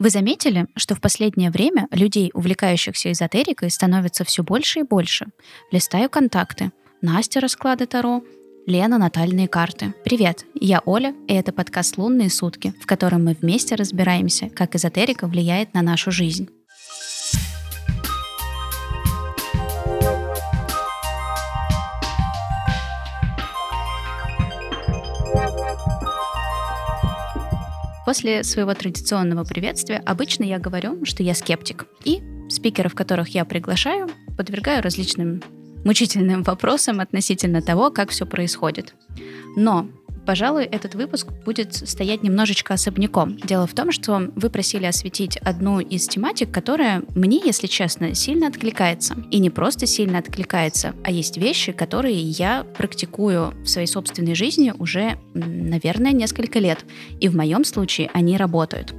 Вы заметили, что в последнее время людей, увлекающихся эзотерикой, становится все больше и больше? Листаю контакты. Настя расклады Таро, Лена натальные карты. Привет, я Оля, и это подкаст «Лунные сутки», в котором мы вместе разбираемся, как эзотерика влияет на нашу жизнь. После своего традиционного приветствия обычно я говорю, что я скептик. И спикеров, которых я приглашаю, подвергаю различным мучительным вопросам относительно того, как все происходит. Но пожалуй, этот выпуск будет стоять немножечко особняком. Дело в том, что вы просили осветить одну из тематик, которая мне, если честно, сильно откликается. И не просто сильно откликается, а есть вещи, которые я практикую в своей собственной жизни уже, наверное, несколько лет. И в моем случае они работают.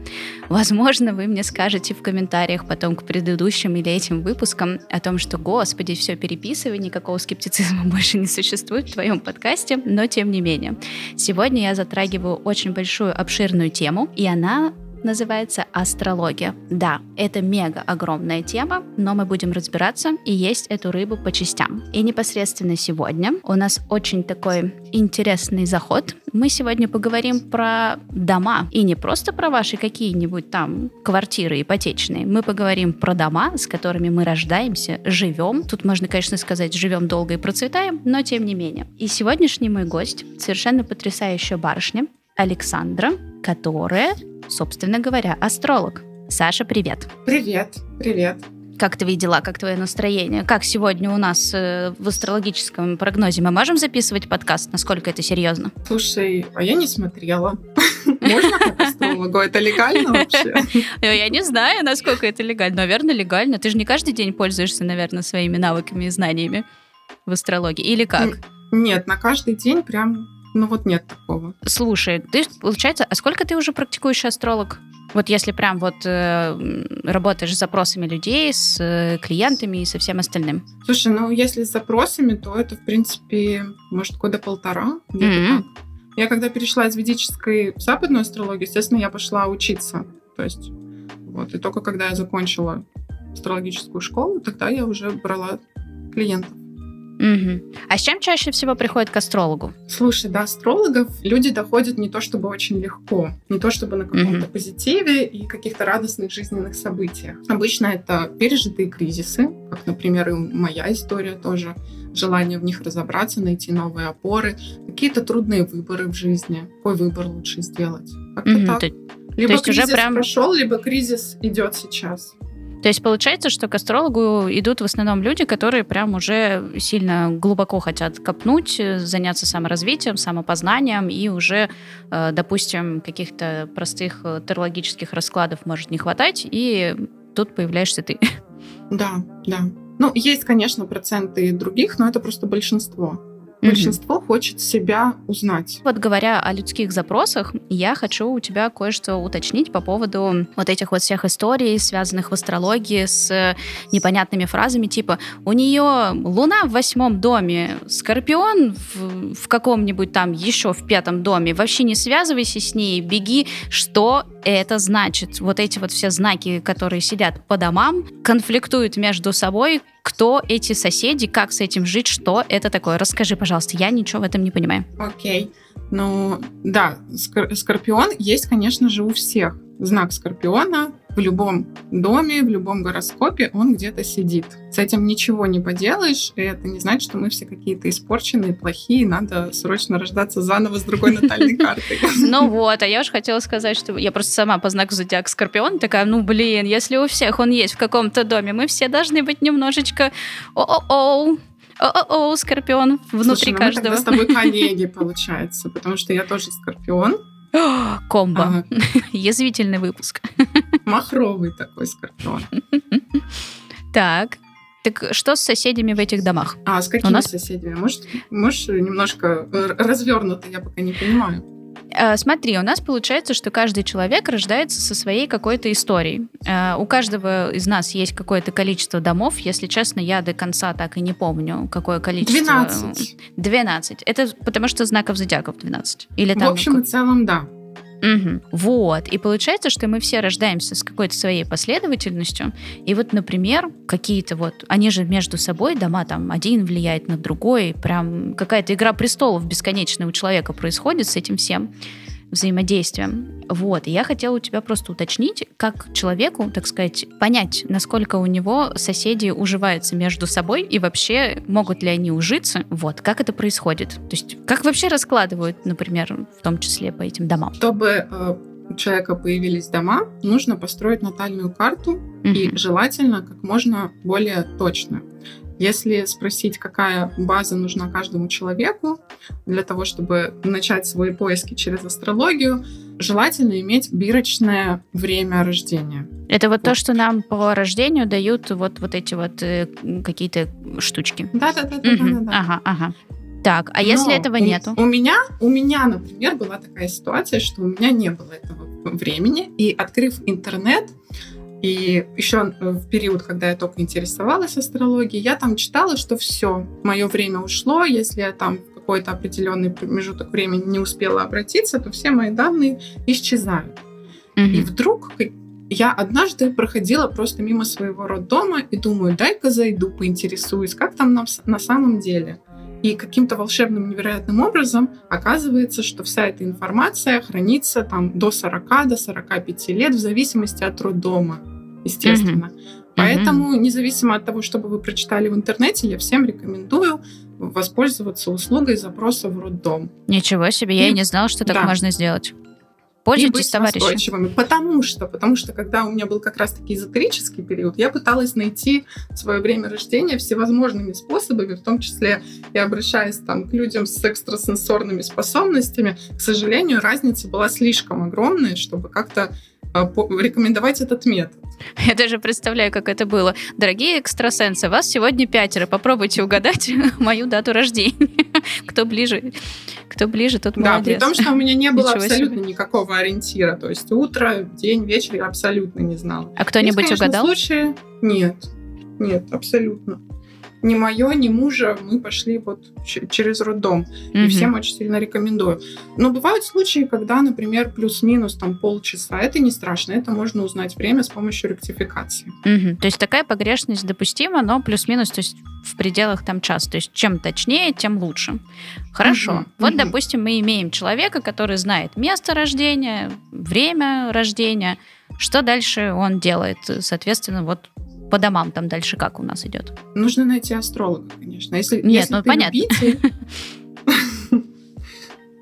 Возможно, вы мне скажете в комментариях потом к предыдущим или этим выпускам о том, что, господи, все переписывай, никакого скептицизма больше не существует в твоем подкасте, но тем не менее. Сегодня я затрагиваю очень большую обширную тему, и она называется астрология. Да, это мега огромная тема, но мы будем разбираться и есть эту рыбу по частям. И непосредственно сегодня у нас очень такой интересный заход. Мы сегодня поговорим про дома. И не просто про ваши какие-нибудь там квартиры ипотечные. Мы поговорим про дома, с которыми мы рождаемся, живем. Тут можно, конечно, сказать, живем долго и процветаем, но тем не менее. И сегодняшний мой гость совершенно потрясающая барышня, Александра, которая собственно говоря, астролог. Саша, привет. Привет, привет. Как твои дела, как твое настроение? Как сегодня у нас э, в астрологическом прогнозе? Мы можем записывать подкаст? Насколько это серьезно? Слушай, а я не смотрела. Можно как астрологу? Это легально вообще? Я не знаю, насколько это легально. Наверное, легально. Ты же не каждый день пользуешься, наверное, своими навыками и знаниями в астрологии. Или как? Нет, на каждый день прям ну вот нет такого. Слушай, ты, получается, а сколько ты уже практикуешь астролог? Вот если прям вот э, работаешь с запросами людей, с э, клиентами и со всем остальным. Слушай, ну если с запросами, то это, в принципе, может, года полтора. Mm-hmm. Я когда перешла из ведической в западную астрологию, естественно, я пошла учиться. То есть, вот, и только когда я закончила астрологическую школу, тогда я уже брала клиентов. Угу. А с чем чаще всего приходят к астрологу? Слушай, до астрологов люди доходят не то чтобы очень легко, не то чтобы на каком-то угу. позитиве и каких-то радостных жизненных событиях. Обычно это пережитые кризисы, как, например, и моя история тоже, желание в них разобраться, найти новые опоры, какие-то трудные выборы в жизни. Какой выбор лучше сделать? Как-то угу. так. Либо то есть кризис уже прям... прошел, либо кризис идет сейчас. То есть получается, что к астрологу идут в основном люди, которые прям уже сильно глубоко хотят копнуть, заняться саморазвитием, самопознанием, и уже, э, допустим, каких-то простых э, терологических раскладов может не хватать, и тут появляешься ты. Да, да. Ну, есть, конечно, проценты других, но это просто большинство. Большинство mm-hmm. хочет себя узнать. Вот говоря о людских запросах, я хочу у тебя кое-что уточнить по поводу вот этих вот всех историй, связанных в астрологии с непонятными фразами, типа у нее Луна в восьмом доме, Скорпион в, в каком-нибудь там еще в пятом доме, вообще не связывайся с ней, беги. Что это значит? Вот эти вот все знаки, которые сидят по домам, конфликтуют между собой, кто эти соседи, как с этим жить, что это такое. Расскажи, пожалуйста, я ничего в этом не понимаю. Окей. Ну, да, скорпион есть, конечно же, у всех. Знак скорпиона в любом доме, в любом гороскопе он где-то сидит. С этим ничего не поделаешь, и это не значит, что мы все какие-то испорченные, плохие, надо срочно рождаться заново с другой натальной картой. Ну вот, а я уже хотела сказать, что я просто сама по знаку зодиака Скорпион, такая, ну блин, если у всех он есть в каком-то доме, мы все должны быть немножечко о-о-о, о-о-о, Скорпион внутри Слушай, ну каждого. Мы с тобой коллеги, получается, потому что я тоже Скорпион. Комбо. Ага. Язвительный выпуск. Махровый такой скорпион. Так. Так что с соседями в этих домах? А, с какими нас... соседями? Может, можешь немножко развернуто, я пока не понимаю. Э, смотри, у нас получается, что каждый человек рождается со своей какой-то историей. Э, у каждого из нас есть какое-то количество домов. Если честно, я до конца так и не помню, какое количество. 12. 12. Это потому что знаков зодиаков 12. Или там... В общем и целом, да. Угу. Вот. И получается, что мы все рождаемся с какой-то своей последовательностью. И вот, например, какие-то вот, они же между собой, дома там один влияет на другой, прям какая-то игра престолов бесконечная у человека происходит с этим всем взаимодействием. Вот, и я хотела у тебя просто уточнить, как человеку, так сказать, понять, насколько у него соседи уживаются между собой и вообще могут ли они ужиться, вот, как это происходит. То есть, как вообще раскладывают, например, в том числе по этим домам? Чтобы э, у человека появились дома, нужно построить натальную карту угу. и желательно как можно более точно. Если спросить, какая база нужна каждому человеку для того, чтобы начать свои поиски через астрологию, желательно иметь бирочное время рождения. Это вот, вот. то, что нам по рождению дают вот, вот эти вот э, какие-то штучки. Да-да-да. Угу. Ага, ага. Так, а если этого у, нету? У меня, у меня, например, была такая ситуация, что у меня не было этого времени, и открыв интернет, и еще в период, когда я только интересовалась астрологией, я там читала, что все, мое время ушло, если я там в какой-то определенный промежуток времени не успела обратиться, то все мои данные исчезают. Mm-hmm. И вдруг я однажды проходила просто мимо своего роддома и думаю, дай-ка зайду, поинтересуюсь, как там на, на самом деле. И каким-то волшебным невероятным образом оказывается, что вся эта информация хранится там до 40, до 45 лет в зависимости от роддома, естественно. Mm-hmm. Поэтому, независимо от того, что бы вы прочитали в интернете, я всем рекомендую воспользоваться услугой запроса в роддом. Ничего себе, я и не знала, что так да. можно сделать. Пользуйтесь, товарищи. Потому что, потому что, когда у меня был как раз-таки эзотерический период, я пыталась найти свое время рождения всевозможными способами, в том числе и обращаясь там к людям с экстрасенсорными способностями. К сожалению, разница была слишком огромная, чтобы как-то а, рекомендовать этот метод. Я даже представляю, как это было. Дорогие экстрасенсы, вас сегодня пятеро. Попробуйте угадать мою дату рождения. Кто ближе, кто ближе, тот молодец. Да, при том, что у меня не было абсолютно себе. никакого ориентира. То есть утро, день, вечер я абсолютно не знала. А кто-нибудь угадал? случаи... Нет, нет, абсолютно ни мое, ни мужа мы пошли вот через роддом. Mm-hmm. И всем очень сильно рекомендую. Но бывают случаи, когда, например, плюс-минус там полчаса. Это не страшно, это можно узнать время с помощью ректификации. Mm-hmm. То есть такая погрешность допустима, но плюс-минус, то есть в пределах там час. То есть чем точнее, тем лучше. Хорошо. Mm-hmm. Вот, mm-hmm. допустим, мы имеем человека, который знает место рождения, время рождения, что дальше он делает. Соответственно, вот по домам там дальше как у нас идет? Нужно найти астролога, конечно. Если, Нет, если ну понятно. Любитель,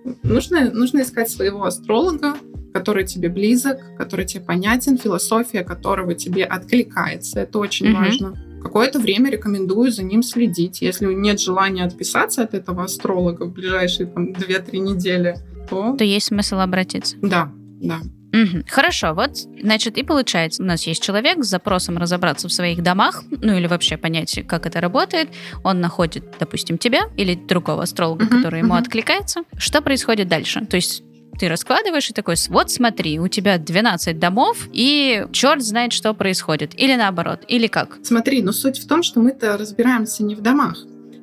нужно, нужно искать своего астролога, который тебе близок, который тебе понятен, философия которого тебе откликается. Это очень угу. важно. Какое-то время рекомендую за ним следить. Если нет желания отписаться от этого астролога в ближайшие там, 2-3 недели, то... То есть смысл обратиться. Да, да. Угу. Хорошо, вот, значит, и получается, у нас есть человек с запросом разобраться в своих домах, ну или вообще понять, как это работает. Он находит, допустим, тебя или другого астролога, угу, который ему угу. откликается. Что происходит дальше? То есть ты раскладываешь и такой, вот смотри, у тебя 12 домов, и черт знает, что происходит. Или наоборот, или как? Смотри, но суть в том, что мы-то разбираемся не в домах.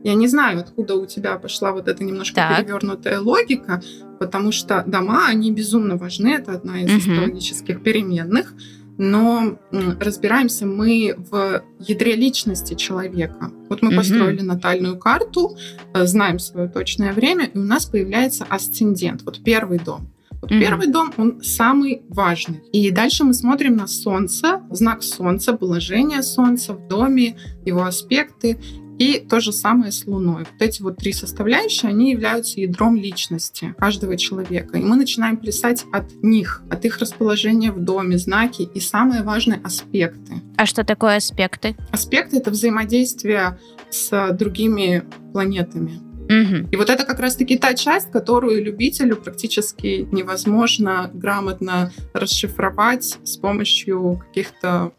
Я не знаю, откуда у тебя пошла вот эта немножко так. перевернутая логика, потому что дома, они безумно важны, это одна из угу. астрологических переменных, но разбираемся мы в ядре личности человека. Вот мы угу. построили натальную карту, э, знаем свое точное время, и у нас появляется асцендент, вот первый дом. Вот mm-hmm. первый дом, он самый важный. И дальше мы смотрим на Солнце, знак Солнца, положение Солнца в доме, его аспекты. И то же самое с Луной. Вот эти вот три составляющие, они являются ядром личности каждого человека. И мы начинаем плясать от них, от их расположения в доме, знаки и самые важные аспекты. А что такое аспекты? Аспекты — это взаимодействие с другими планетами. Угу. И вот это как раз-таки та часть, которую любителю практически невозможно грамотно расшифровать с помощью каких-то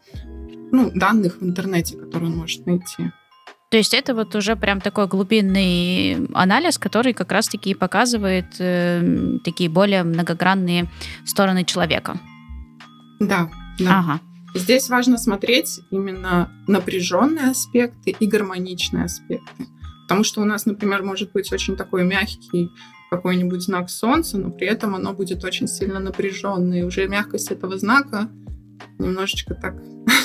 ну, данных в интернете, которые он может найти. То есть это вот уже прям такой глубинный анализ, который как раз-таки показывает э, такие более многогранные стороны человека. Да, да. Ага. Здесь важно смотреть именно напряженные аспекты и гармоничные аспекты. Потому что у нас, например, может быть очень такой мягкий какой-нибудь знак Солнца, но при этом оно будет очень сильно напряженное. И уже мягкость этого знака немножечко так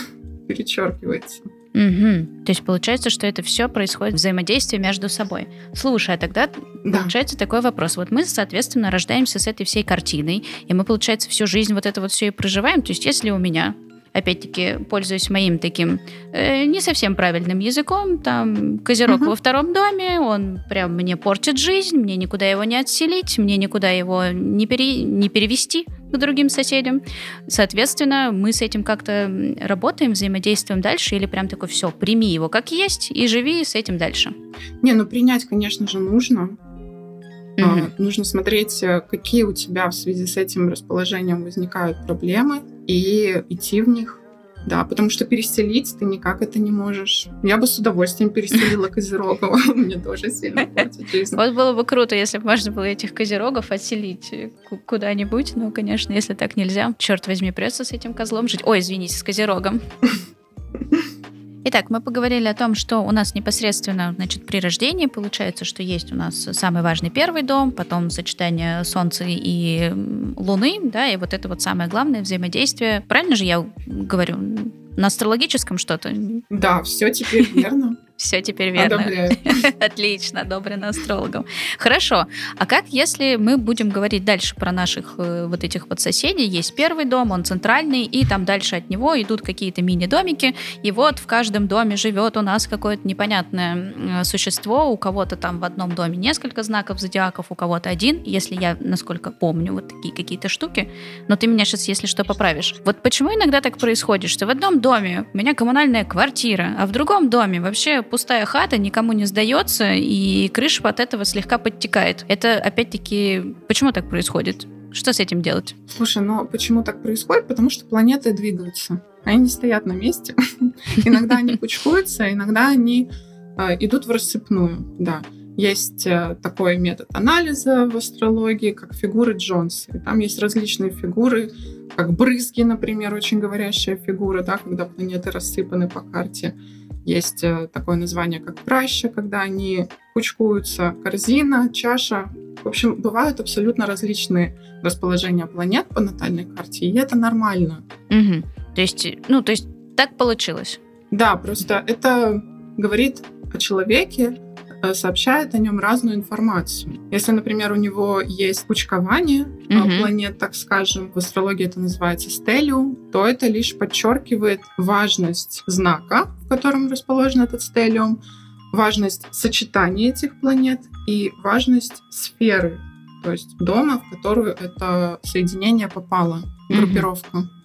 перечеркивается. Угу. То есть получается, что это все происходит взаимодействие между собой. Слушай, а тогда да. получается такой вопрос. Вот мы, соответственно, рождаемся с этой всей картиной, и мы, получается, всю жизнь вот это вот все и проживаем. То есть если у меня опять-таки, пользуюсь моим таким э, не совсем правильным языком, там козерог угу. во втором доме, он прям мне портит жизнь, мне никуда его не отселить, мне никуда его не, пере, не перевести к другим соседям. Соответственно, мы с этим как-то работаем, взаимодействуем дальше, или прям такой, все, прими его как есть и живи с этим дальше. Не, ну принять, конечно же, нужно. А, нужно смотреть, э, какие у тебя в связи с этим расположением возникают проблемы, и идти в них. Да, потому что переселить ты никак это не можешь. Я бы с удовольствием переселила Козерогова. Мне тоже сильно жизнь. Вот было бы круто, если бы можно было этих Козерогов отселить куда-нибудь. Но, конечно, если так нельзя, черт возьми, придется с этим козлом жить. Ой, извините, с Козерогом. Итак, мы поговорили о том, что у нас непосредственно значит, при рождении получается, что есть у нас самый важный первый дом, потом сочетание Солнца и Луны, да, и вот это вот самое главное взаимодействие. Правильно же я говорю? На астрологическом что-то? Да, все теперь верно. Все теперь верно. Отлично, одобрено астрологом. Хорошо. А как, если мы будем говорить дальше про наших э, вот этих вот соседей? Есть первый дом, он центральный, и там дальше от него идут какие-то мини-домики, и вот в каждом доме живет у нас какое-то непонятное существо, у кого-то там в одном доме несколько знаков зодиаков, у кого-то один, если я, насколько помню, вот такие какие-то штуки, но ты меня сейчас, если что, поправишь. Вот почему иногда так происходит, что в одном доме у меня коммунальная квартира, а в другом доме вообще пустая хата, никому не сдается, и крыша от этого слегка подтекает. Это, опять-таки, почему так происходит? Что с этим делать? Слушай, ну почему так происходит? Потому что планеты двигаются. Они не стоят на месте. Иногда они кучкуются, иногда они а, идут в рассыпную, да. Есть э, такой метод анализа в астрологии, как фигуры Джонса. И там есть различные фигуры, как брызги, например, очень говорящая фигура, да, когда планеты рассыпаны по карте. Есть э, такое название, как праща, когда они кучкуются, корзина, чаша. В общем, бывают абсолютно различные расположения планет по натальной карте, и это нормально. Угу. То есть, ну, то есть так получилось? Да, просто это говорит о человеке, сообщает о нем разную информацию. Если, например, у него есть кучкование mm-hmm. планет, так скажем, в астрологии это называется стелиум, то это лишь подчеркивает важность знака, в котором расположен этот стелиум, важность сочетания этих планет и важность сферы, то есть дома, в которую это соединение попало, группировка. Mm-hmm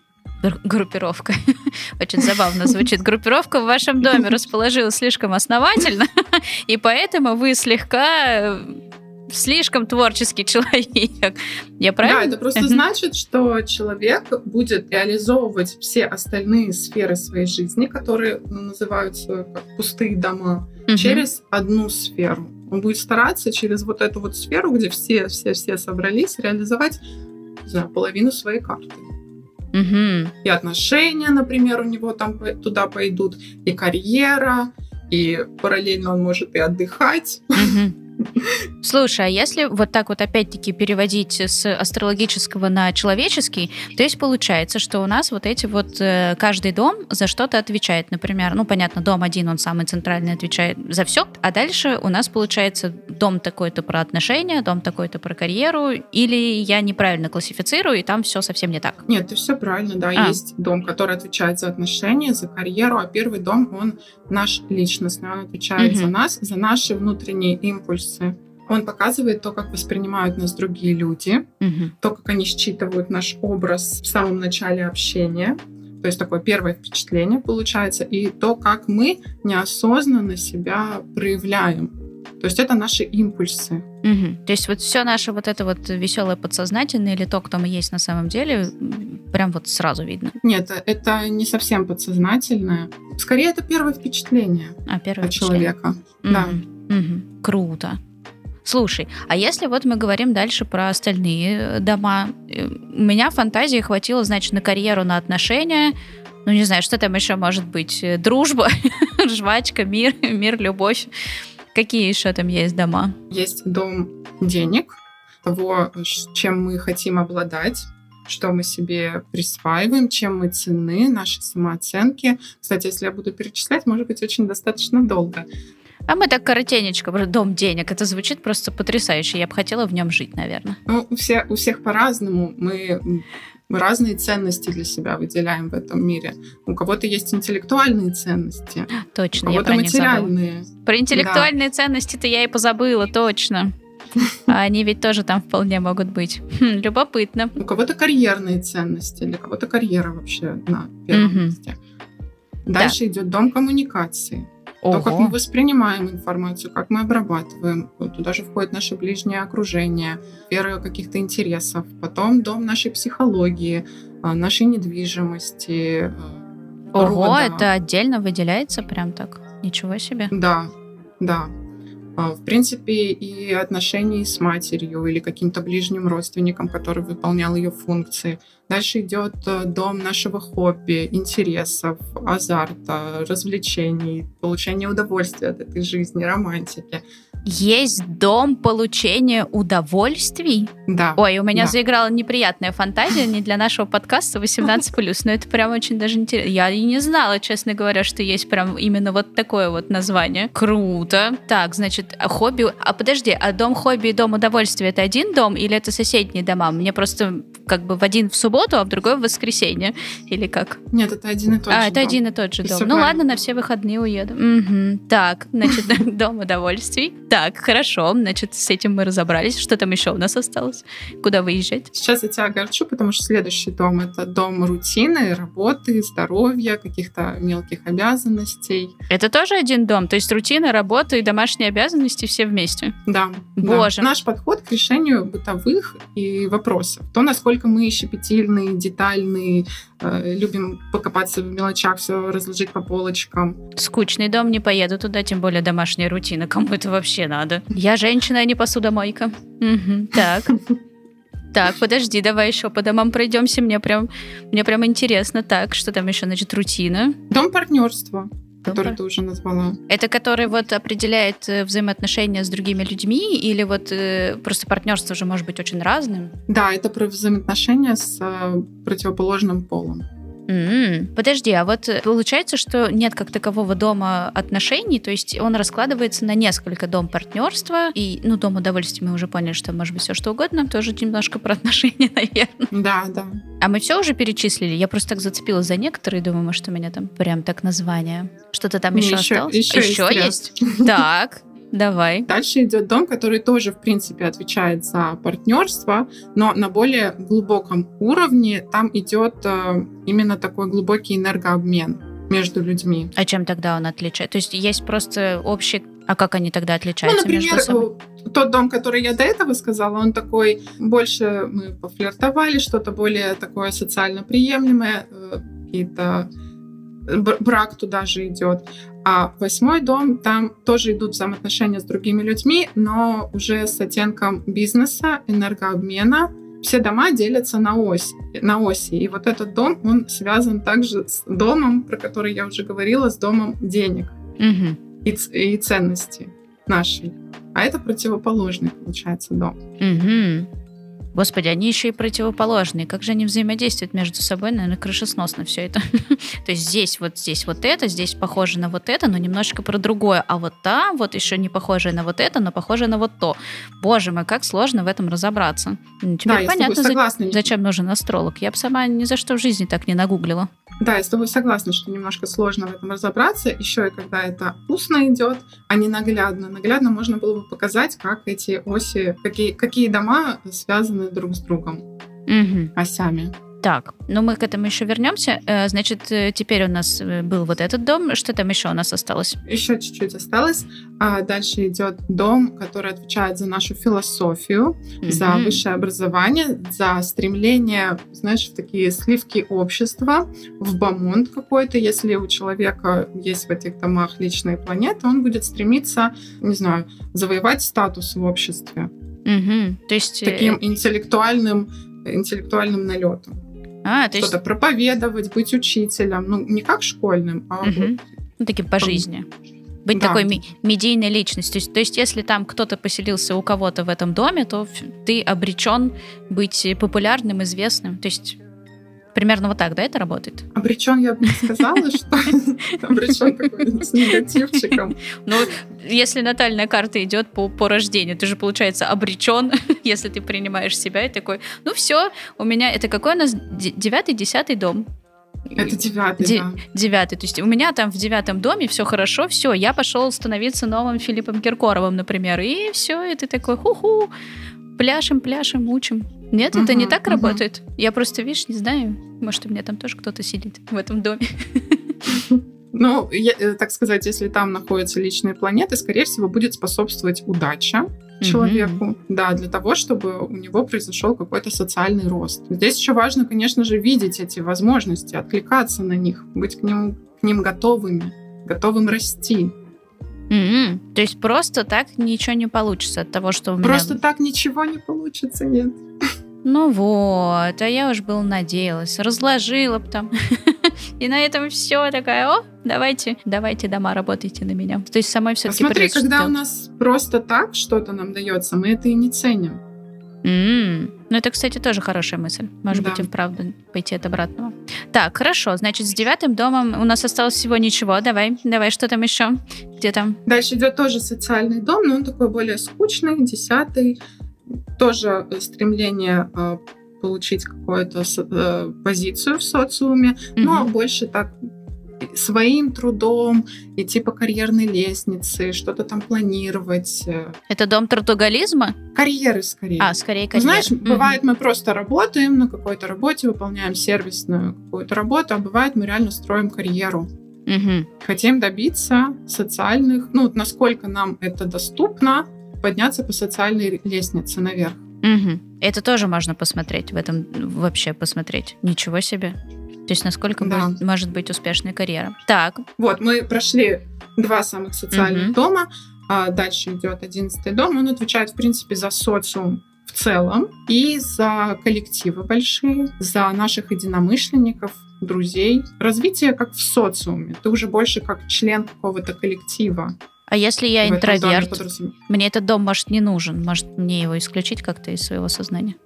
группировка. Очень забавно звучит. Группировка в вашем доме расположилась слишком основательно, и поэтому вы слегка э, слишком творческий человек. Я правильно? Да, это просто значит, что человек будет реализовывать все остальные сферы своей жизни, которые называются как пустые дома, угу. через одну сферу. Он будет стараться через вот эту вот сферу, где все, все, все собрались, реализовать знаю, половину своей карты. Угу. И отношения, например, у него там туда пойдут, и карьера, и параллельно он может и отдыхать. Угу. Слушай, а если вот так вот опять-таки переводить с астрологического на человеческий, то есть получается, что у нас вот эти вот э, каждый дом за что-то отвечает. Например, ну понятно, дом один, он самый центральный, отвечает за все, а дальше у нас получается дом такой-то про отношения, дом такой-то про карьеру, или я неправильно классифицирую, и там все совсем не так? Нет, ты все правильно, да. А. Есть дом, который отвечает за отношения, за карьеру, а первый дом, он наш личностный, он отвечает угу. за нас, за наши внутренние импульсы. Он показывает то, как воспринимают нас другие люди, угу. то, как они считывают наш образ в самом начале общения. То есть такое первое впечатление получается, и то, как мы неосознанно себя проявляем. То есть это наши импульсы. Угу. То есть вот все наше вот это вот веселое подсознательное или то, кто мы есть на самом деле, прям вот сразу видно? Нет, это не совсем подсознательное. Скорее, это первое впечатление а, первое от впечатление. человека. Угу. Да. Угу. Круто. Слушай, а если вот мы говорим дальше про остальные э, дома, э, у меня фантазии хватило, значит, на карьеру, на отношения, ну, не знаю, что там еще может быть? Э, дружба, жвачка, мир, мир, любовь. Какие еще там есть дома? Есть дом денег, того, чем мы хотим обладать, что мы себе присваиваем, чем мы ценны, наши самооценки. Кстати, если я буду перечислять, может быть, очень достаточно долго. А мы так коротенечко, дом денег. Это звучит просто потрясающе. Я бы хотела в нем жить, наверное. Ну, у всех, у всех по-разному. Мы, мы разные ценности для себя выделяем в этом мире. У кого-то есть интеллектуальные ценности. Точно, у кого-то я про материальные. Про интеллектуальные да. ценности-то я и позабыла, точно. А они ведь тоже там вполне могут быть. Хм, любопытно. У кого-то карьерные ценности, для кого-то карьера вообще на первом месте. Дальше да. идет дом коммуникации. Ого. То, как мы воспринимаем информацию, как мы обрабатываем. Туда же входит наше ближнее окружение, сфера каких-то интересов. Потом дом нашей психологии, а, нашей недвижимости. Э, Ого, рода. это отдельно выделяется прям так? Ничего себе. Да, да. А, в принципе, и отношений с матерью или каким-то ближним родственником, который выполнял ее функции. Дальше идет э, дом нашего хобби, интересов, азарта, развлечений, получения удовольствия от этой жизни, романтики есть дом получения удовольствий. Да. Ой, у меня да. заиграла неприятная фантазия не для нашего подкаста 18+, но это прям очень даже интересно. Я и не знала, честно говоря, что есть прям именно вот такое вот название. Круто. Так, значит, хобби... А подожди, а дом хобби и дом удовольствия это один дом или это соседние дома? Мне просто как бы в один в субботу, а в другой в воскресенье. Или как? Нет, это один и тот а, же А, это дом. один и тот же дом. Ну ладно, на все выходные уеду. Угу. Так, значит, дом удовольствий. Так, хорошо, значит, с этим мы разобрались. Что там еще у нас осталось? Куда выезжать? Сейчас я тебя огорчу, потому что следующий дом — это дом рутины, работы, здоровья, каких-то мелких обязанностей. Это тоже один дом? То есть рутина, работа и домашние обязанности все вместе? Да. Боже. Да. Наш подход к решению бытовых и вопросов. То, насколько мы щепетильные, детальные, любим покопаться в мелочах, все разложить по полочкам. Скучный дом, не поеду туда, тем более домашняя рутина. Кому это вообще надо. Я женщина, а не посудомойка. Угу. Так. Так, подожди, давай еще по домам пройдемся. Мне прям, мне прям интересно. Так, что там еще, значит, рутина? Дом партнерства который ты уже назвала. Это который вот определяет э, взаимоотношения с другими людьми или вот э, просто партнерство уже может быть очень разным? Да, это про взаимоотношения с э, противоположным полом. Mm-hmm. Подожди, а вот получается, что нет как такового дома отношений, то есть он раскладывается на несколько дом партнерства, и, ну, дом удовольствия мы уже поняли, что может быть все что угодно, тоже немножко про отношения, наверное. Да, да. А мы все уже перечислили? Я просто так зацепилась за некоторые, думаю, может, у меня там прям так название. Что-то там еще, еще осталось? Еще, еще есть? есть? Так, Давай. Дальше идет дом, который тоже, в принципе, отвечает за партнерство, но на более глубоком уровне там идет э, именно такой глубокий энергообмен между людьми. А чем тогда он отличает? То есть есть просто общий... А как они тогда отличаются ну, например, между собой? тот дом, который я до этого сказала, он такой больше мы пофлиртовали, что-то более такое социально приемлемое, э, какие-то брак туда же идет. А восьмой дом, там тоже идут взаимоотношения с другими людьми, но уже с оттенком бизнеса, энергообмена. Все дома делятся на ось, на оси. И вот этот дом, он связан также с домом, про который я уже говорила, с домом денег угу. и, и ценности нашей. А это противоположный, получается, дом. Угу. Господи, они еще и противоположные. Как же они взаимодействуют между собой? Наверное, крышесносно все это. То есть здесь вот здесь вот это, здесь похоже на вот это, но немножечко про другое. А вот там вот еще не похоже на вот это, но похоже на вот то. Боже мой, как сложно в этом разобраться. Теперь да, понятно, зачем нужен астролог. Я бы сама ни за что в жизни так не нагуглила. Да, я с тобой согласна, что немножко сложно в этом разобраться. Еще и когда это устно идет, а не наглядно. Наглядно можно было бы показать, как эти оси, какие, какие дома связаны друг с другом угу. осями. Так, ну мы к этому еще вернемся. Э, значит, э, теперь у нас э, был вот этот дом. Что там еще у нас осталось? Еще чуть-чуть осталось. А дальше идет дом, который отвечает за нашу философию, mm-hmm. за высшее образование, за стремление, знаешь, в такие сливки общества, в бомонд какой-то. Если у человека есть в этих домах личные планеты, он будет стремиться, не знаю, завоевать статус в обществе. Угу. То есть таким интеллектуальным интеллектуальным налетом. А, то Что-то проповедовать, быть учителем. Ну, не как школьным, а угу. вот... Ну, таким по жизни. быть да. такой медийной личностью. То есть, то есть, если там кто-то поселился у кого-то в этом доме, то ты обречен быть популярным, известным. То есть Примерно вот так, да, это работает? Обречен я бы не сказала, что обречен такой с негативчиком. Ну, если натальная карта идет по, по рождению, ты же, получается, обречен, если ты принимаешь себя и такой, ну все, у меня, это какой у нас девятый, десятый дом? Это девятый, Де- да. Девятый. То есть у меня там в девятом доме все хорошо, все, я пошел становиться новым Филиппом Киркоровым, например, и все, и ты такой, ху-ху, пляшем, пляшем, учим. Нет, uh-huh, это не так uh-huh. работает. Я просто, видишь, не знаю. Может, у меня там тоже кто-то сидит в этом доме. Ну, я, э, так сказать, если там находятся личные планеты, скорее всего, будет способствовать удача человеку, mm-hmm. да, для того, чтобы у него произошел какой-то социальный рост. Здесь еще важно, конечно же, видеть эти возможности, откликаться на них, быть к ним, к ним готовыми, готовым расти. Mm-hmm. То есть просто так ничего не получится от того, что у меня... Просто так ничего не получится, нет. Ну вот, а я уж был надеялась. Разложила бы там. И на этом все такая, о, давайте, давайте, дома, работайте на меня. То есть самой все-таки Смотри, когда у нас просто так что-то нам дается, мы это и не ценим. Mm. Ну, это, кстати, тоже хорошая мысль. Может да. быть, и вправду пойти от обратного. Так, хорошо. Значит, с девятым домом у нас осталось всего ничего. Давай, давай, что там еще? Где там? Дальше идет тоже социальный дом, но он такой более скучный, десятый. Тоже стремление э, получить какую-то э, позицию в социуме, mm-hmm. но больше так своим трудом идти по карьерной лестнице, что-то там планировать. Это дом трудоголизма? Карьеры скорее. А, скорее карьеры. Знаешь, mm-hmm. бывает мы просто работаем на какой-то работе, выполняем сервисную какую-то работу, а бывает мы реально строим карьеру. Угу. Хотим добиться социальных, ну, насколько нам это доступно, подняться по социальной лестнице наверх. Угу. Это тоже можно посмотреть в этом, вообще посмотреть. Ничего себе. То есть насколько да. будет, может быть успешная карьера. Так. Вот, мы прошли два самых социальных угу. дома. А дальше идет одиннадцатый дом. Он отвечает, в принципе, за социум в целом и за коллективы большие, за наших единомышленников, друзей. Развитие как в социуме. Ты уже больше как член какого-то коллектива. А если я интроверт, мне этот дом, может, не нужен? Может, мне его исключить как-то из своего сознания?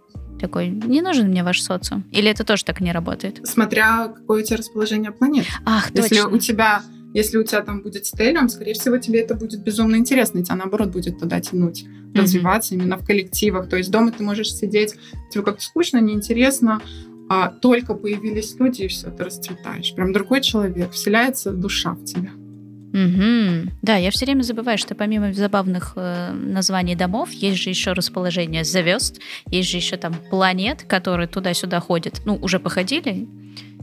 Такой, не нужен мне ваш социум? Или это тоже так не работает? Смотря какое у тебя расположение планет. Ах, Если точно. у тебя если у тебя там будет стеллиум, скорее всего, тебе это будет безумно интересно, и тебя, наоборот, будет туда тянуть, mm-hmm. развиваться именно в коллективах. То есть дома ты можешь сидеть, тебе как-то скучно, неинтересно, а только появились люди, и все, ты расцветаешь. Прям другой человек, вселяется душа в тебя. Угу. Да, я все время забываю, что помимо забавных э, названий домов, есть же еще расположение звезд, есть же еще там планет, которые туда-сюда ходят. Ну, уже походили,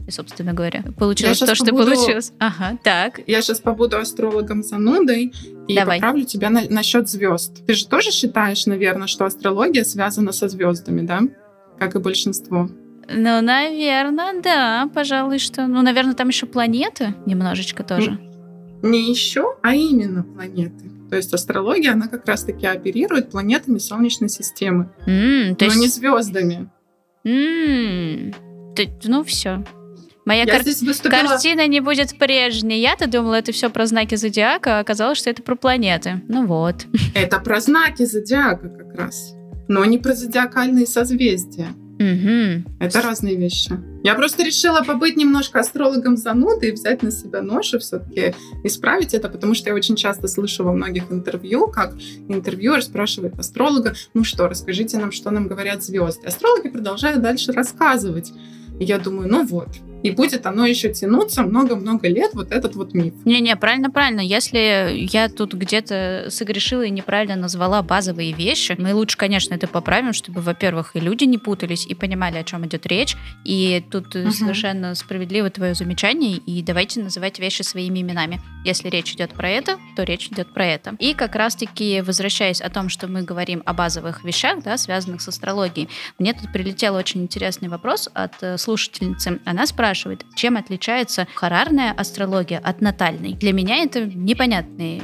и, собственно говоря, получилось то, что побуду... получилось. Ага, так. Я сейчас побуду астрологом занудой и Давай. поправлю тебя на, насчет звезд. Ты же тоже считаешь, наверное, что астрология связана со звездами, да? Как и большинство. Ну, наверное, да, пожалуй, что. Ну, наверное, там еще планеты немножечко тоже не еще, а именно планеты. То есть астрология, она как раз-таки оперирует планетами Солнечной системы, mm, то но есть... не звездами. Mm, ты, ну все. Моя кар... выступила... картина не будет прежней. Я-то думала, это все про знаки зодиака, а оказалось, что это про планеты. Ну вот. Это про знаки зодиака как раз, но не про зодиакальные созвездия. Угу. Это разные вещи. Я просто решила побыть немножко астрологом занудой и взять на себя ношу все-таки исправить это, потому что я очень часто слышу во многих интервью, как интервьюер спрашивает астролога, ну что, расскажите нам, что нам говорят звезды. Астрологи продолжают дальше рассказывать. И я думаю, ну вот, и будет оно еще тянуться много-много лет, вот этот вот миф. Не-не, правильно-правильно. Если я тут где-то согрешила и неправильно назвала базовые вещи, мы лучше, конечно, это поправим, чтобы, во-первых, и люди не путались, и понимали, о чем идет речь. И тут угу. совершенно справедливо твое замечание, и давайте называть вещи своими именами. Если речь идет про это, то речь идет про это. И как раз-таки, возвращаясь о том, что мы говорим о базовых вещах, да, связанных с астрологией, мне тут прилетел очень интересный вопрос от э, слушательницы. Она спрашивает, спрашивает, чем отличается харарная астрология от натальной. Для меня это непонятные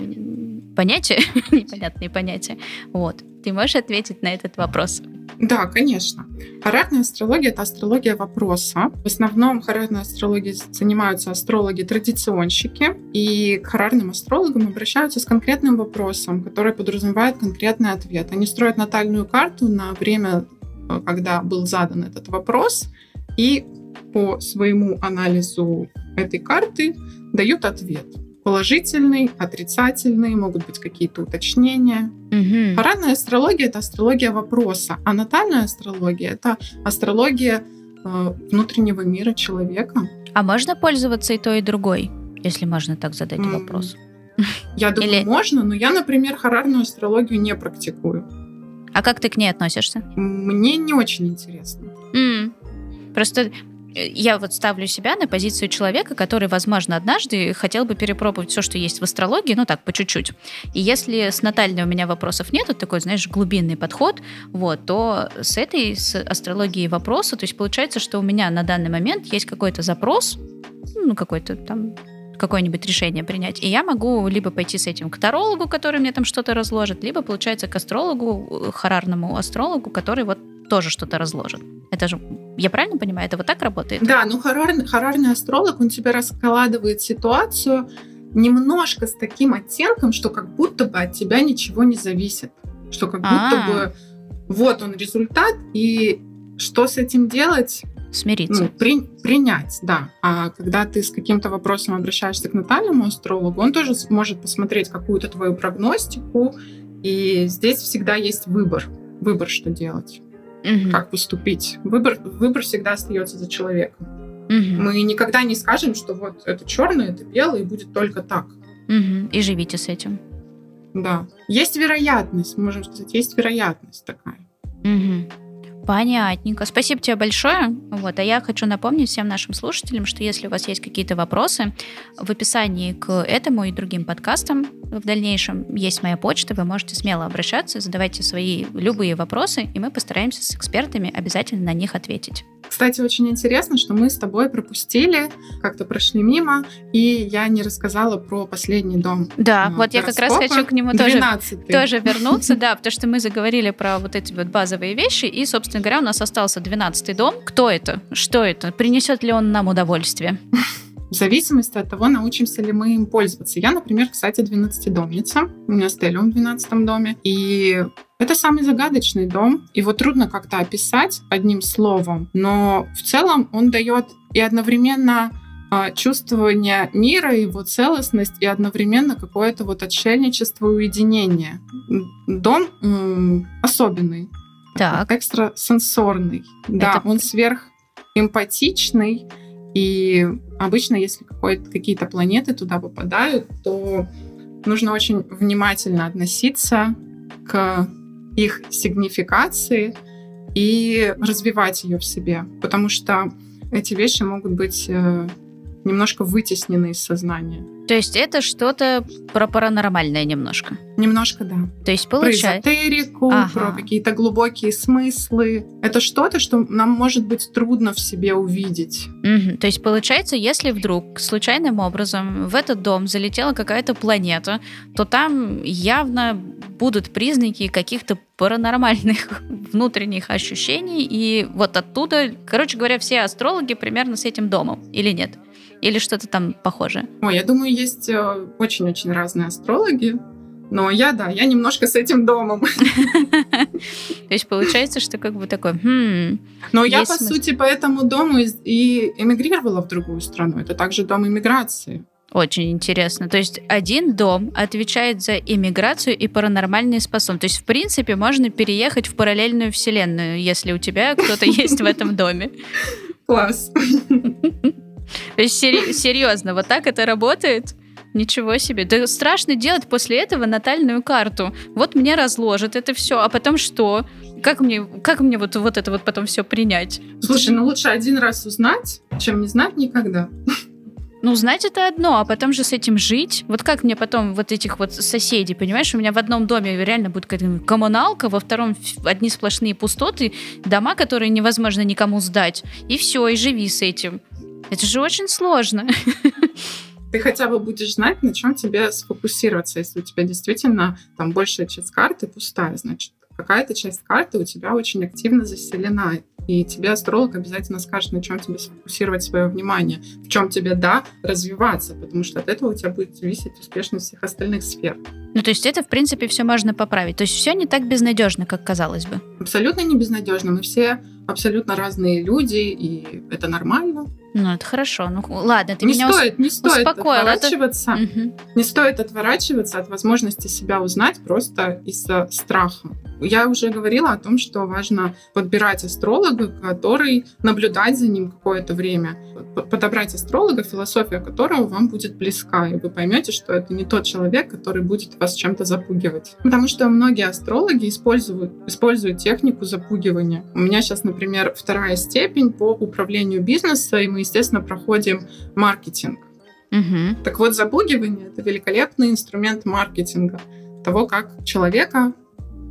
понятия, непонятные понятия. Вот. Ты можешь ответить на этот вопрос? Да, конечно. Характерная астрология — это астрология вопроса. В основном характерной астрологией занимаются астрологи-традиционщики, и к характерным астрологам обращаются с конкретным вопросом, который подразумевает конкретный ответ. Они строят натальную карту на время, э, когда был задан этот вопрос, и по своему анализу этой карты дают ответ положительный, отрицательный, могут быть какие-то уточнения. Угу. Парадная астрология — это астрология вопроса, а натальная астрология — это астрология э, внутреннего мира человека. А можно пользоваться и той, и другой, если можно так задать mm. вопрос? Я думаю, Или... можно, но я, например, харарную астрологию не практикую. А как ты к ней относишься? Мне не очень интересно. Mm. Просто я вот ставлю себя на позицию человека, который, возможно, однажды хотел бы перепробовать все, что есть в астрологии, ну так, по чуть-чуть. И если с натальной у меня вопросов нет, это такой, знаешь, глубинный подход, вот, то с этой, с астрологией вопроса, то есть получается, что у меня на данный момент есть какой-то запрос, ну, какой-то там какое-нибудь решение принять. И я могу либо пойти с этим к тарологу, который мне там что-то разложит, либо, получается, к астрологу, харарному астрологу, который вот тоже что-то разложит. Это же, я правильно понимаю, это вот так работает? Да, ну харарный, харарный астролог, он тебе раскладывает ситуацию немножко с таким оттенком, что как будто бы от тебя ничего не зависит. Что как будто А-а-а. бы вот он результат, и что с этим делать? Смириться. Ну, при, принять, да. А когда ты с каким-то вопросом обращаешься к натальному астрологу, он тоже может посмотреть какую-то твою прогностику, и здесь всегда есть выбор. Выбор, что делать угу. как поступить. Выбор, выбор всегда остается за человеком. Угу. Мы никогда не скажем, что вот это черное, это белое, и будет только так. Угу. И живите с этим. Да. Есть вероятность, можем сказать, есть вероятность такая. Угу. Понятненько. Спасибо тебе большое. Вот. А я хочу напомнить всем нашим слушателям, что если у вас есть какие-то вопросы, в описании к этому и другим подкастам в дальнейшем есть моя почта, вы можете смело обращаться, задавайте свои любые вопросы, и мы постараемся с экспертами обязательно на них ответить. Кстати, очень интересно, что мы с тобой пропустили, как-то прошли мимо, и я не рассказала про последний дом. Да, вот я как раз хочу к нему тоже, тоже вернуться, да, потому что мы заговорили про вот эти вот базовые вещи, и, собственно говоря, у нас остался 12 дом. Кто это? Что это? Принесет ли он нам удовольствие? в зависимости от того, научимся ли мы им пользоваться. Я, например, кстати, 12-домница. У меня стелиум в 12 доме. И это самый загадочный дом. Его трудно как-то описать одним словом, но в целом он дает и одновременно а, чувствование мира, его целостность и одновременно какое-то вот отшельничество и уединение. Дом м- особенный, так. экстрасенсорный. Это... Да, он сверхэмпатичный, и обычно, если какие-то планеты туда попадают, то нужно очень внимательно относиться к их сигнификации и развивать ее в себе, потому что эти вещи могут быть э, немножко вытеснены из сознания. То есть это что-то про паранормальное немножко? Немножко, да. То есть получается... Про эзотерику, ага. про какие-то глубокие смыслы. Это что-то, что нам может быть трудно в себе увидеть. Угу. То есть получается, если вдруг случайным образом в этот дом залетела какая-то планета, то там явно будут признаки каких-то паранормальных внутренних ощущений, и вот оттуда, короче говоря, все астрологи примерно с этим домом, или нет? Или что-то там похожее? Ой, я думаю, есть э, очень-очень разные астрологи. Но я, да, я немножко с этим домом. То есть получается, что как бы такой... Хм, Но я, по сути, по этому дому и эмигрировала в другую страну. Это также дом иммиграции. Очень интересно. То есть один дом отвечает за иммиграцию и паранормальные способности. То есть, в принципе, можно переехать в параллельную вселенную, если у тебя кто-то есть в этом доме. Класс. Серьезно, вот так это работает? Ничего себе. Да страшно делать после этого натальную карту. Вот мне разложат это все, а потом что? Как мне, как мне вот, вот это вот потом все принять? Слушай, ну лучше один раз узнать, чем не знать никогда. Ну, знать это одно, а потом же с этим жить. Вот как мне потом вот этих вот соседей, понимаешь, у меня в одном доме реально будет какая-то коммуналка, во втором одни сплошные пустоты, дома, которые невозможно никому сдать. И все, и живи с этим. Это же очень сложно. Ты хотя бы будешь знать, на чем тебе сфокусироваться. Если у тебя действительно там большая часть карты пустая, значит, какая-то часть карты у тебя очень активно заселена. И тебе астролог обязательно скажет, на чем тебе сфокусировать свое внимание, в чем тебе, да, развиваться, потому что от этого у тебя будет зависеть успешность всех остальных сфер. Ну, то есть это, в принципе, все можно поправить. То есть все не так безнадежно, как казалось бы. Абсолютно не безнадежно. Мы все абсолютно разные люди, и это нормально. Ну, это хорошо. Ну, ладно, ты не меня стоит, не стоит успокоила. отворачиваться. Это... Угу. Не стоит отворачиваться от возможности себя узнать просто из-за страха. Я уже говорила о том, что важно подбирать астролога, который наблюдать за ним какое-то время. Подобрать астролога, философия которого вам будет близка, и вы поймете, что это не тот человек, который будет вас чем-то запугивать. Потому что многие астрологи используют, используют технику запугивания. У меня сейчас, например, вторая степень по управлению бизнеса, и мы, естественно, проходим маркетинг. Угу. Так вот, запугивание — это великолепный инструмент маркетинга того, как человека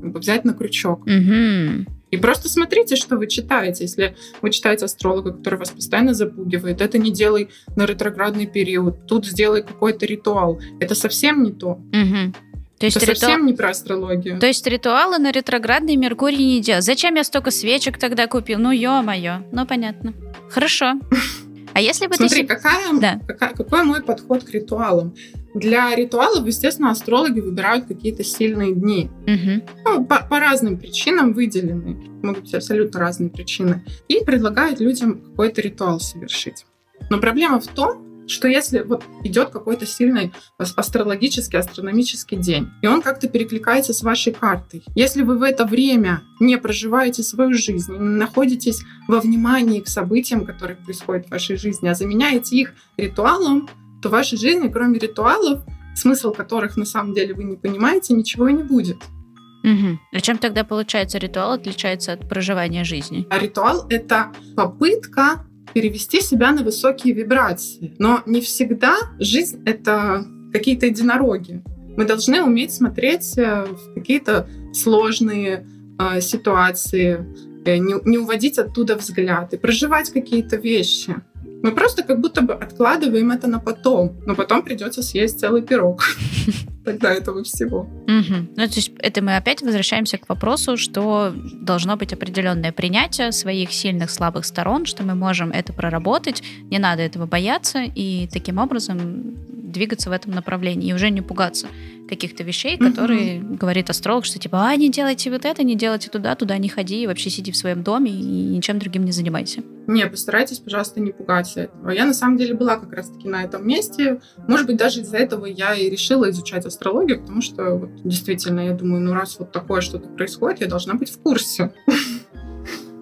взять на крючок. Угу. И просто смотрите, что вы читаете. Если вы читаете астролога, который вас постоянно запугивает, это не делай на ретроградный период, тут сделай какой-то ритуал. Это совсем не то. Угу. То есть это риту... совсем не про астрологию. То есть ритуалы на ретроградный Меркурий не делать. Зачем я столько свечек тогда купил? Ну, ё-моё. Ну, понятно. Хорошо. А если бы Смотри, ты... какая, да. какая, какой мой подход к ритуалам? Для ритуалов, естественно, астрологи выбирают какие-то сильные дни. Угу. Ну, по, по разным причинам выделены. Могут быть абсолютно разные причины. И предлагают людям какой-то ритуал совершить. Но проблема в том, что если вот идет какой-то сильный астрологический, астрономический день, и он как-то перекликается с вашей картой, если вы в это время не проживаете свою жизнь, не находитесь во внимании к событиям, которые происходят в вашей жизни, а заменяете их ритуалом, то в вашей жизни, кроме ритуалов, смысл которых на самом деле вы не понимаете, ничего и не будет. Угу. А чем тогда получается ритуал отличается от проживания жизни? А ритуал это попытка перевести себя на высокие вибрации. Но не всегда жизнь это какие-то единороги. Мы должны уметь смотреть э, в какие-то сложные э, ситуации, э, не, не уводить оттуда взгляд и проживать какие-то вещи. Мы просто как будто бы откладываем это на потом, но потом придется съесть целый пирог. Тогда этого всего. Угу. Ну, то есть это мы опять возвращаемся к вопросу, что должно быть определенное принятие своих сильных, слабых сторон, что мы можем это проработать, не надо этого бояться, и таким образом двигаться в этом направлении и уже не пугаться каких-то вещей, которые угу. говорит астролог, что типа, а, не делайте вот это, не делайте туда, туда не ходи, и вообще сиди в своем доме и ничем другим не занимайся. Не, постарайтесь, пожалуйста, не пугаться этого. Я на самом деле была как раз-таки на этом месте. Может быть, даже из-за этого я и решила изучать астрологию, потому что вот, действительно, я думаю, ну раз вот такое что-то происходит, я должна быть в курсе.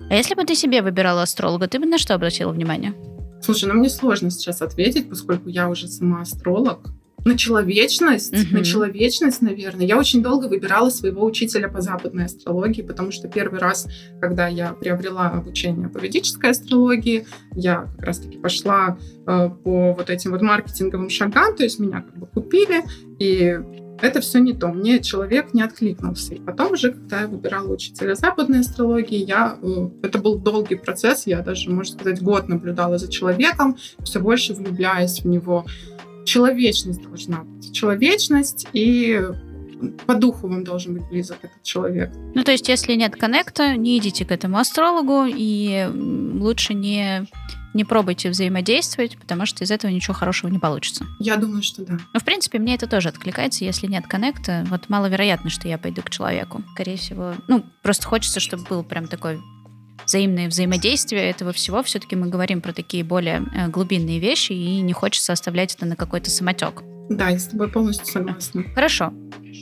А если бы ты себе выбирала астролога, ты бы на что обратила внимание? Слушай, ну мне сложно сейчас ответить, поскольку я уже сама астролог. На человечность, mm-hmm. на человечность, наверное. Я очень долго выбирала своего учителя по западной астрологии, потому что первый раз, когда я приобрела обучение по ведической астрологии, я как раз-таки пошла э, по вот этим вот маркетинговым шагам, то есть меня как бы купили, и это все не то. Мне человек не откликнулся. И потом уже, когда я выбирала учителя западной астрологии, я, э, это был долгий процесс, я даже, можно сказать, год наблюдала за человеком, все больше влюбляясь в него человечность должна быть. Человечность и по духу вам должен быть близок этот человек. Ну, то есть, если нет коннекта, не идите к этому астрологу, и лучше не, не пробуйте взаимодействовать, потому что из этого ничего хорошего не получится. Я думаю, что да. Ну, в принципе, мне это тоже откликается. Если нет коннекта, вот маловероятно, что я пойду к человеку. Скорее всего, ну, просто хочется, чтобы был прям такой взаимное взаимодействие этого всего, все-таки мы говорим про такие более э, глубинные вещи, и не хочется оставлять это на какой-то самотек. Да, я с тобой полностью согласна. Хорошо.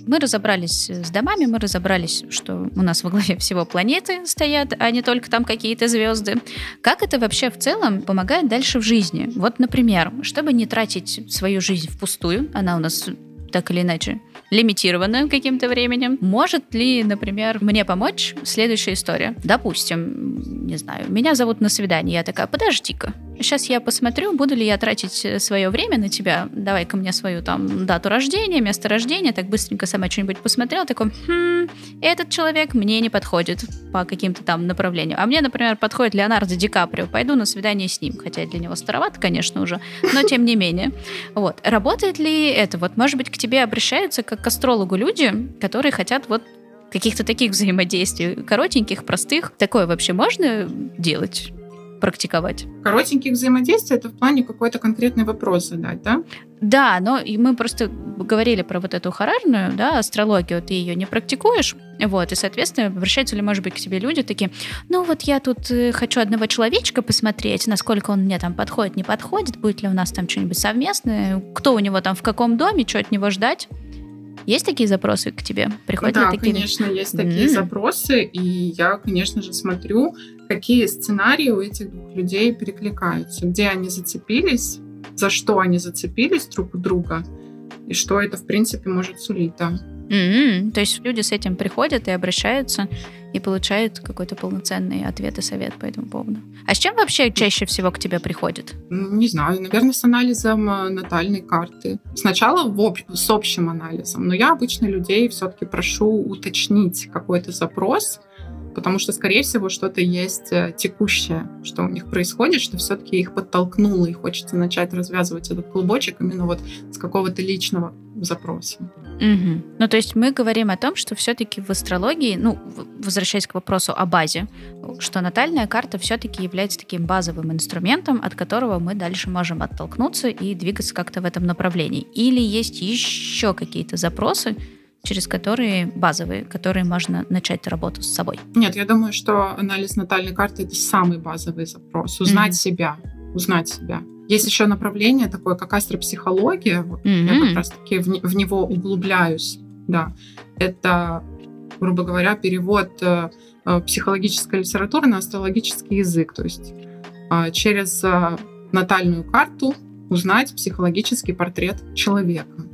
Мы разобрались с домами, мы разобрались, что у нас во главе всего планеты стоят, а не только там какие-то звезды. Как это вообще в целом помогает дальше в жизни? Вот, например, чтобы не тратить свою жизнь впустую, она у нас так или иначе лимитировано каким-то временем. Может ли, например, мне помочь следующая история? Допустим, не знаю, меня зовут на свидание, я такая, подожди-ка, Сейчас я посмотрю, буду ли я тратить э, свое время на тебя. давай ко мне свою там дату рождения, место рождения. Так быстренько сама что-нибудь посмотрела. Такой, хм, этот человек мне не подходит по каким-то там направлениям. А мне, например, подходит Леонардо Ди Каприо. Пойду на свидание с ним. Хотя для него старовато, конечно, уже. Но тем не менее. Вот. Работает ли это? Вот, может быть, тебе обращаются как к астрологу люди, которые хотят вот каких-то таких взаимодействий, коротеньких, простых. Такое вообще можно делать? Практиковать. Коротеньких взаимодействий это в плане какой-то конкретный вопрос задать, да? Да, но и мы просто говорили про вот эту харарную, да, астрологию, ты ее не практикуешь, вот, и, соответственно, обращаются ли, может быть, к тебе люди такие, ну вот я тут э, хочу одного человечка посмотреть, насколько он мне там подходит, не подходит, будет ли у нас там что-нибудь совместное, кто у него там в каком доме, что от него ждать. Есть такие запросы к тебе? Приходят да, такие? конечно, есть такие mm-hmm. запросы, и я, конечно же, смотрю, какие сценарии у этих двух людей перекликаются, где они зацепились, за что они зацепились друг у друга, и что это, в принципе, может сулить, да. Mm-hmm. То есть люди с этим приходят и обращаются и получают какой-то полноценный ответ и совет по этому поводу. А с чем вообще чаще всего к тебе приходит? Не знаю, наверное, с анализом э, натальной карты. Сначала в об... с общим анализом, но я обычно людей все-таки прошу уточнить какой-то запрос, потому что, скорее всего, что-то есть э, текущее, что у них происходит, что все-таки их подтолкнуло, и хочется начать развязывать этот клубочек именно вот с какого-то личного запроса. Угу. Ну, то есть мы говорим о том, что все-таки в астрологии, ну, возвращаясь к вопросу о базе, что натальная карта все-таки является таким базовым инструментом, от которого мы дальше можем оттолкнуться и двигаться как-то в этом направлении. Или есть еще какие-то запросы, через которые базовые, которые можно начать работу с собой? Нет, я думаю, что анализ натальной карты это самый базовый запрос. Узнать mm-hmm. себя, узнать себя. Есть еще направление такое, как астропсихология. Вот mm-hmm. Я как раз-таки в, в него углубляюсь. Да, это, грубо говоря, перевод э, э, психологической литературы на астрологический язык. То есть э, через э, натальную карту узнать психологический портрет человека.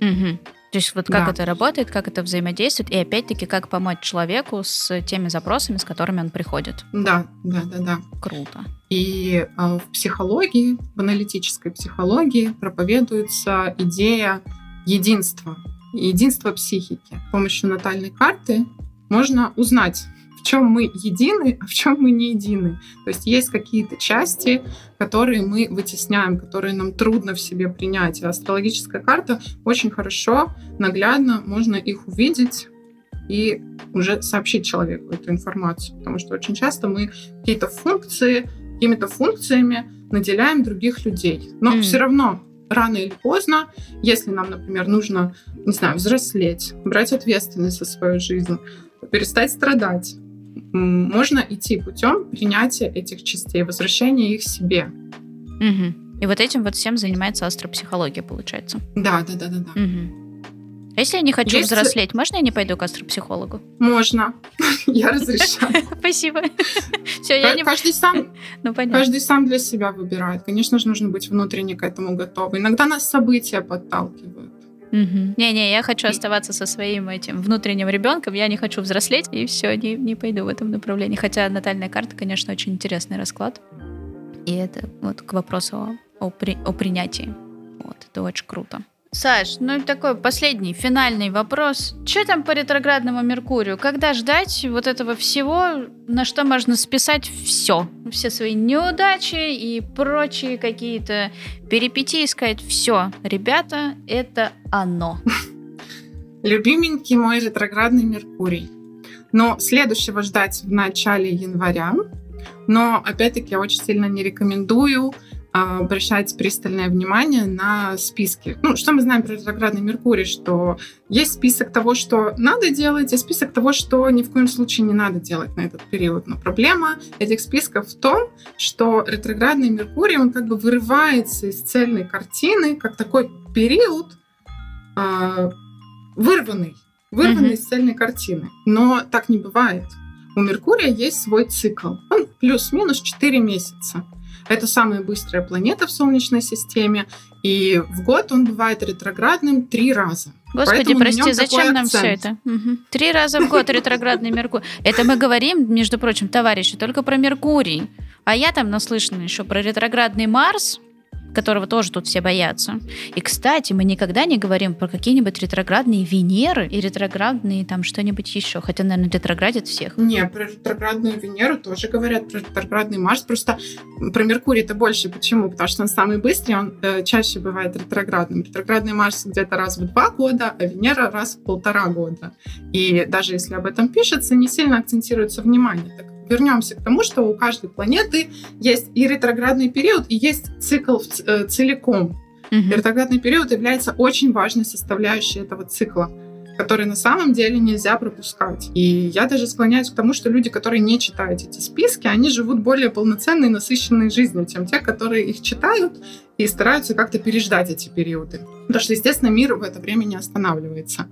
Mm-hmm. То есть вот как да. это работает, как это взаимодействует, и опять-таки как помочь человеку с теми запросами, с которыми он приходит. Да, да, да, да. Круто. И э, в психологии, в аналитической психологии проповедуется идея единства, единства психики. С помощью натальной карты можно узнать чем мы едины, а в чем мы не едины. То есть есть какие-то части, которые мы вытесняем, которые нам трудно в себе принять. И астрологическая карта очень хорошо, наглядно можно их увидеть и уже сообщить человеку эту информацию. Потому что очень часто мы какие-то функции, какими-то функциями наделяем других людей. Но mm. все равно рано или поздно, если нам, например, нужно, не знаю, взрослеть, брать ответственность за свою жизнь, перестать страдать, можно идти путем принятия этих частей, возвращения их себе. Угу. И вот этим вот всем занимается астропсихология, получается. Да, да, да, да, да. Угу. А если я не хочу Есть... взрослеть, можно я не пойду к астропсихологу? Можно. Я разрешаю. Спасибо. Все, я не... Каждый сам, ну, понятно. каждый сам для себя выбирает. Конечно же, нужно быть внутренне к этому готовым. Иногда нас события подталкивают. Не-не, я хочу оставаться со своим этим внутренним ребенком, я не хочу взрослеть, и все, не, не пойду в этом направлении. Хотя натальная карта, конечно, очень интересный расклад. И это вот к вопросу о, о, при, о принятии. Вот, это очень круто. Саш, ну такой последний, финальный вопрос. Что там по ретроградному Меркурию? Когда ждать вот этого всего, на что можно списать все? Все свои неудачи и прочие какие-то перипетии сказать. Все, ребята, это оно. Любименький мой ретроградный Меркурий. Но следующего ждать в начале января. Но, опять-таки, я очень сильно не рекомендую обращать пристальное внимание на списки. Ну, что мы знаем про ретроградный Меркурий, что есть список того, что надо делать, и список того, что ни в коем случае не надо делать на этот период. Но проблема этих списков в том, что ретроградный Меркурий, он как бы вырывается из цельной картины, как такой период э, вырванный, вырванный mm-hmm. из цельной картины. Но так не бывает. У Меркурия есть свой цикл. Он плюс-минус 4 месяца. Это самая быстрая планета в Солнечной системе, и в год он бывает ретроградным три раза. Господи, Поэтому прости, зачем нам все это? Угу. Три раза в год ретроградный Меркурий. Это мы говорим, между прочим, товарищи, только про Меркурий. А я там наслышана еще про ретроградный Марс, которого тоже тут все боятся. И, кстати, мы никогда не говорим про какие-нибудь ретроградные Венеры и ретроградные там что-нибудь еще, хотя, наверное, ретроградят всех. Не, про ретроградную Венеру тоже говорят, про ретроградный Марс, просто про Меркурий это больше. Почему? Потому что он самый быстрый, он э, чаще бывает ретроградным. Ретроградный Марс где-то раз в два года, а Венера раз в полтора года. И даже если об этом пишется, не сильно акцентируется внимание. Так вернемся к тому, что у каждой планеты есть и ретроградный период, и есть цикл э, целиком. Mm-hmm. Ретроградный период является очень важной составляющей этого цикла который на самом деле нельзя пропускать. И я даже склоняюсь к тому, что люди, которые не читают эти списки, они живут более полноценной, насыщенной жизнью, чем те, которые их читают и стараются как-то переждать эти периоды. Потому что, естественно, мир в это время не останавливается.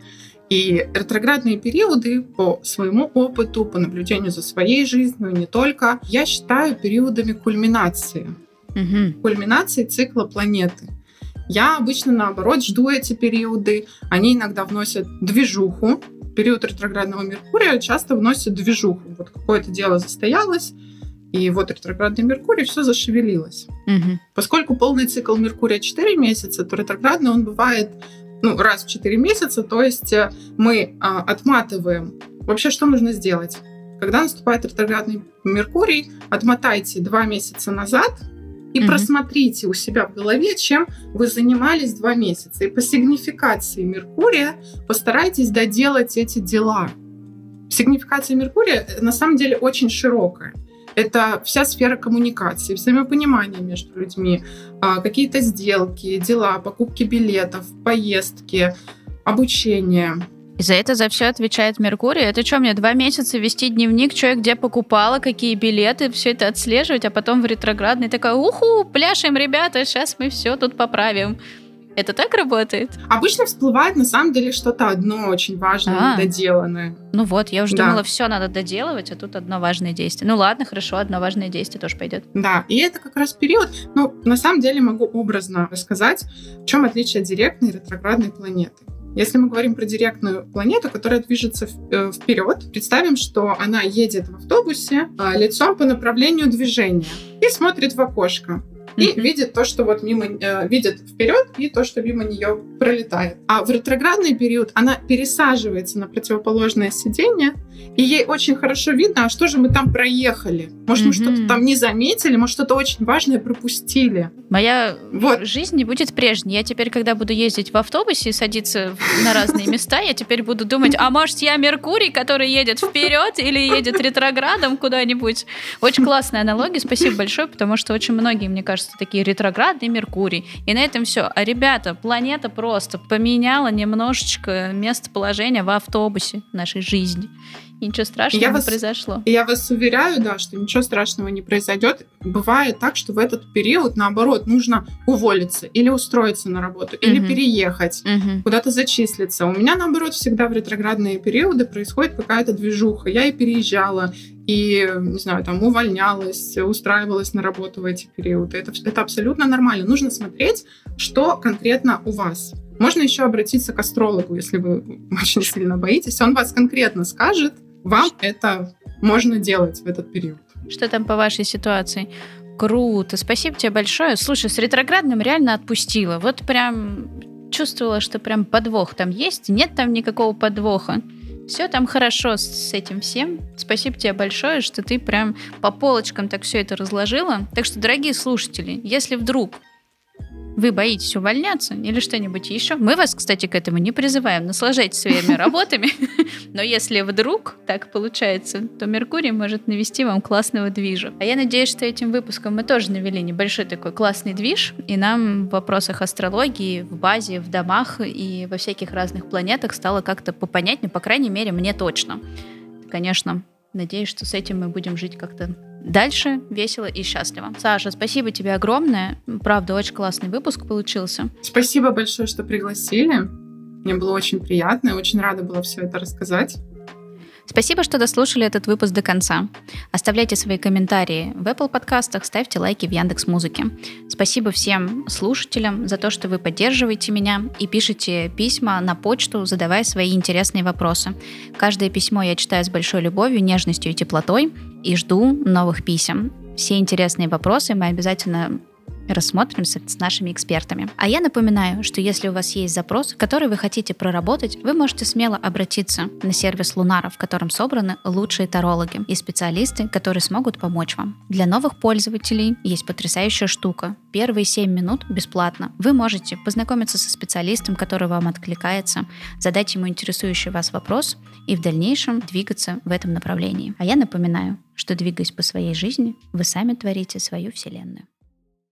И ретроградные периоды по своему опыту, по наблюдению за своей жизнью, не только, я считаю периодами кульминации. Угу. Кульминации цикла планеты. Я обычно, наоборот, жду эти периоды. Они иногда вносят движуху. Период ретроградного Меркурия часто вносит движуху. Вот какое-то дело застоялось, и вот ретроградный Меркурий, все зашевелилось. Угу. Поскольку полный цикл Меркурия 4 месяца, то ретроградный он бывает ну, раз в 4 месяца, то есть э, мы а, отматываем. Вообще, что нужно сделать? Когда наступает ретроградный Меркурий, отмотайте 2 месяца назад и mm просмотрите у себя в голове, чем вы занимались 2 месяца. И по сигнификации Меркурия постарайтесь доделать эти дела. Сигнификация Меркурия э, на самом деле очень широкая. Это вся сфера коммуникации, взаимопонимания между людьми, а, какие-то сделки, дела, покупки билетов, поездки, обучение. И за это за все отвечает Меркурий. Это что, мне два месяца вести дневник, что я где покупала, какие билеты, все это отслеживать, а потом в ретроградный такая, уху, пляшем, ребята, сейчас мы все тут поправим. Это так работает? Обычно всплывает на самом деле что-то одно очень важное, а, доделанное. Ну вот, я уже да. думала, все надо доделывать, а тут одно важное действие. Ну ладно, хорошо, одно важное действие тоже пойдет. Да, и это как раз период, ну, на самом деле могу образно рассказать, в чем отличие директной и ретроградной планеты. Если мы говорим про директную планету, которая движется э, вперед, представим, что она едет в автобусе а, лицом по направлению движения и смотрит в окошко и mm-hmm. видит то, что вот мимо э, видит вперед, и то, что мимо нее пролетает. А в ретроградный период она пересаживается на противоположное сиденье, и ей очень хорошо видно, а что же мы там проехали. Может, mm-hmm. мы что-то там не заметили, может, что-то очень важное пропустили. Моя вот. жизнь не будет прежней. Я теперь, когда буду ездить в автобусе и садиться на разные места, я теперь буду думать, а может, я Меркурий, который едет вперед или едет ретроградом куда-нибудь. Очень классная аналогия, спасибо большое, потому что очень многие, мне кажется, кажется, такие ретроградный Меркурий. И на этом все. А ребята, планета просто поменяла немножечко местоположение в автобусе нашей жизни. И ничего страшного я не вас, произошло. Я вас уверяю, да, что ничего страшного не произойдет. Бывает так, что в этот период, наоборот, нужно уволиться или устроиться на работу, или угу. переехать, угу. куда-то зачислиться. У меня, наоборот, всегда в ретроградные периоды происходит какая-то движуха. Я и переезжала, и, не знаю, там увольнялась, устраивалась на работу в эти периоды. Это, это абсолютно нормально. Нужно смотреть, что конкретно у вас. Можно еще обратиться к астрологу, если вы очень сильно боитесь. Он вас конкретно скажет, вам это можно делать в этот период. Что там по вашей ситуации? Круто, спасибо тебе большое. Слушай, с ретроградным реально отпустила. Вот прям чувствовала, что прям подвох там есть. Нет там никакого подвоха. Все там хорошо с этим всем. Спасибо тебе большое, что ты прям по полочкам так все это разложила. Так что, дорогие слушатели, если вдруг вы боитесь увольняться или что-нибудь еще. Мы вас, кстати, к этому не призываем. Наслаждайтесь своими работами. Но если вдруг так получается, то Меркурий может навести вам классного движа. А я надеюсь, что этим выпуском мы тоже навели небольшой такой классный движ, и нам в вопросах астрологии, в базе, в домах и во всяких разных планетах стало как-то попонятнее, по крайней мере, мне точно. Конечно, надеюсь, что с этим мы будем жить как-то дальше весело и счастливо. Саша, спасибо тебе огромное. Правда, очень классный выпуск получился. Спасибо большое, что пригласили. Мне было очень приятно, я очень рада была все это рассказать. Спасибо, что дослушали этот выпуск до конца. Оставляйте свои комментарии в Apple подкастах, ставьте лайки в Яндекс Музыке. Спасибо всем слушателям за то, что вы поддерживаете меня и пишете письма на почту, задавая свои интересные вопросы. Каждое письмо я читаю с большой любовью, нежностью и теплотой и жду новых писем. Все интересные вопросы мы обязательно рассмотрим с, с нашими экспертами. А я напоминаю, что если у вас есть запрос, который вы хотите проработать, вы можете смело обратиться на сервис Лунара, в котором собраны лучшие тарологи и специалисты, которые смогут помочь вам. Для новых пользователей есть потрясающая штука. Первые 7 минут бесплатно. Вы можете познакомиться со специалистом, который вам откликается, задать ему интересующий вас вопрос и в дальнейшем двигаться в этом направлении. А я напоминаю, что двигаясь по своей жизни, вы сами творите свою вселенную.